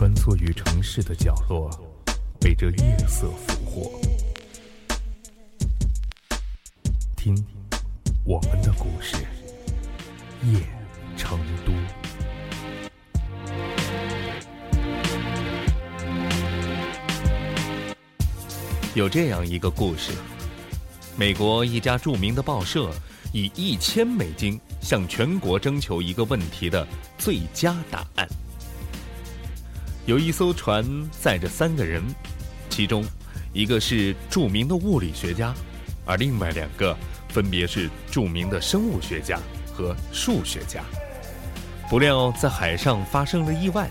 穿梭于城市的角落，被这夜色俘获。听，我们的故事，夜成都。有这样一个故事：美国一家著名的报社以一千美金向全国征求一个问题的最佳答案。有一艘船载着三个人，其中一个是著名的物理学家，而另外两个分别是著名的生物学家和数学家。不料在海上发生了意外，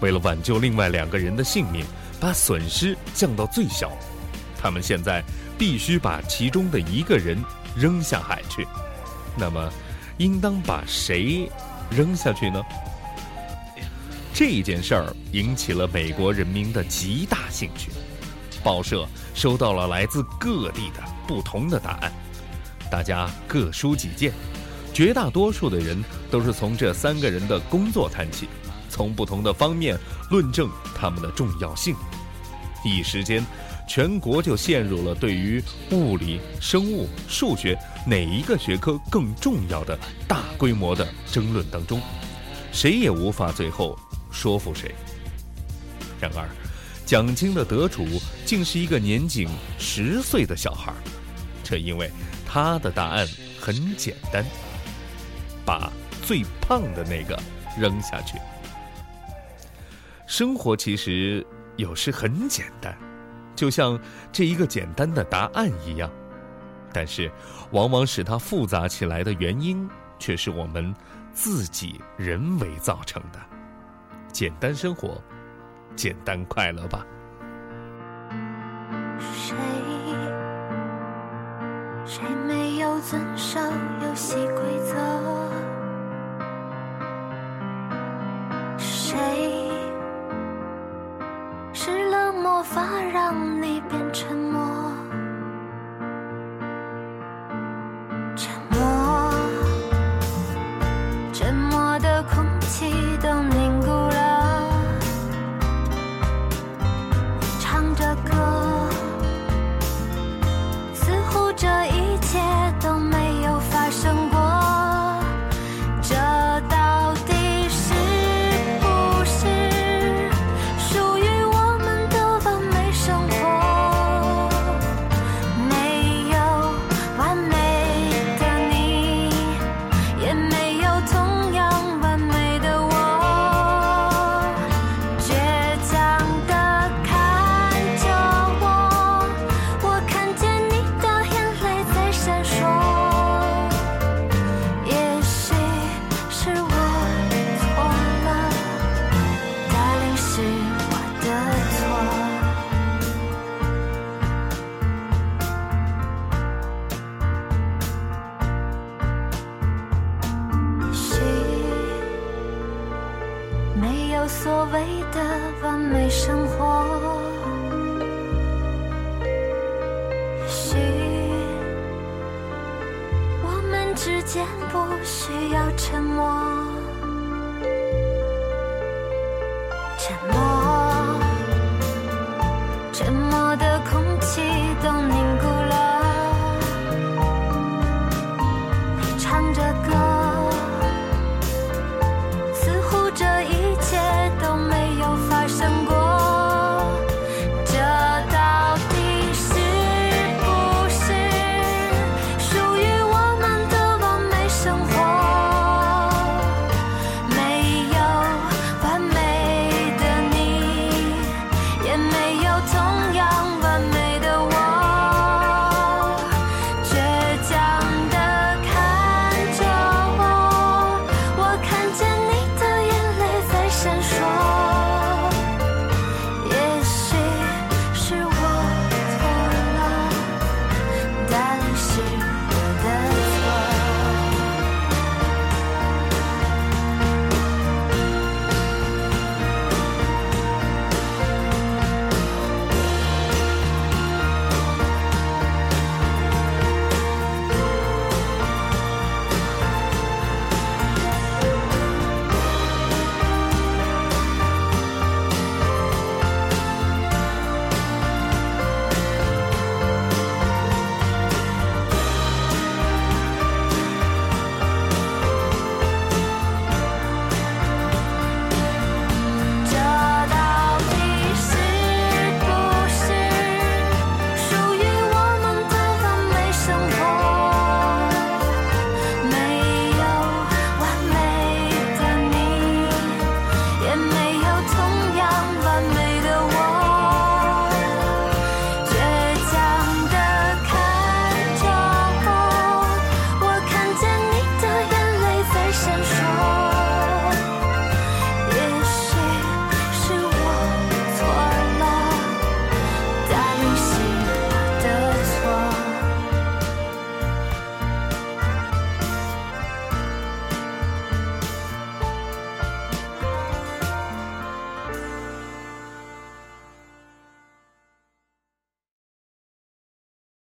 为了挽救另外两个人的性命。把损失降到最小，他们现在必须把其中的一个人扔下海去。那么，应当把谁扔下去呢？这件事儿引起了美国人民的极大兴趣。报社收到了来自各地的不同的答案，大家各抒己见，绝大多数的人都是从这三个人的工作谈起。从不同的方面论证他们的重要性，一时间，全国就陷入了对于物理、生物、数学哪一个学科更重要的大规模的争论当中，谁也无法最后说服谁。然而，奖金的得主竟是一个年仅十岁的小孩，这因为他的答案很简单：把最胖的那个扔下去。生活其实有时很简单，就像这一个简单的答案一样，但是往往使它复杂起来的原因，却是我们自己人为造成的。简单生活，简单快乐吧。谁谁没有遵守游戏规则？谁？魔法让你变沉默，沉默，沉默的空气都没有所谓的完美生活，也许我们之间不需要沉默，沉默，沉默的空气都凝固。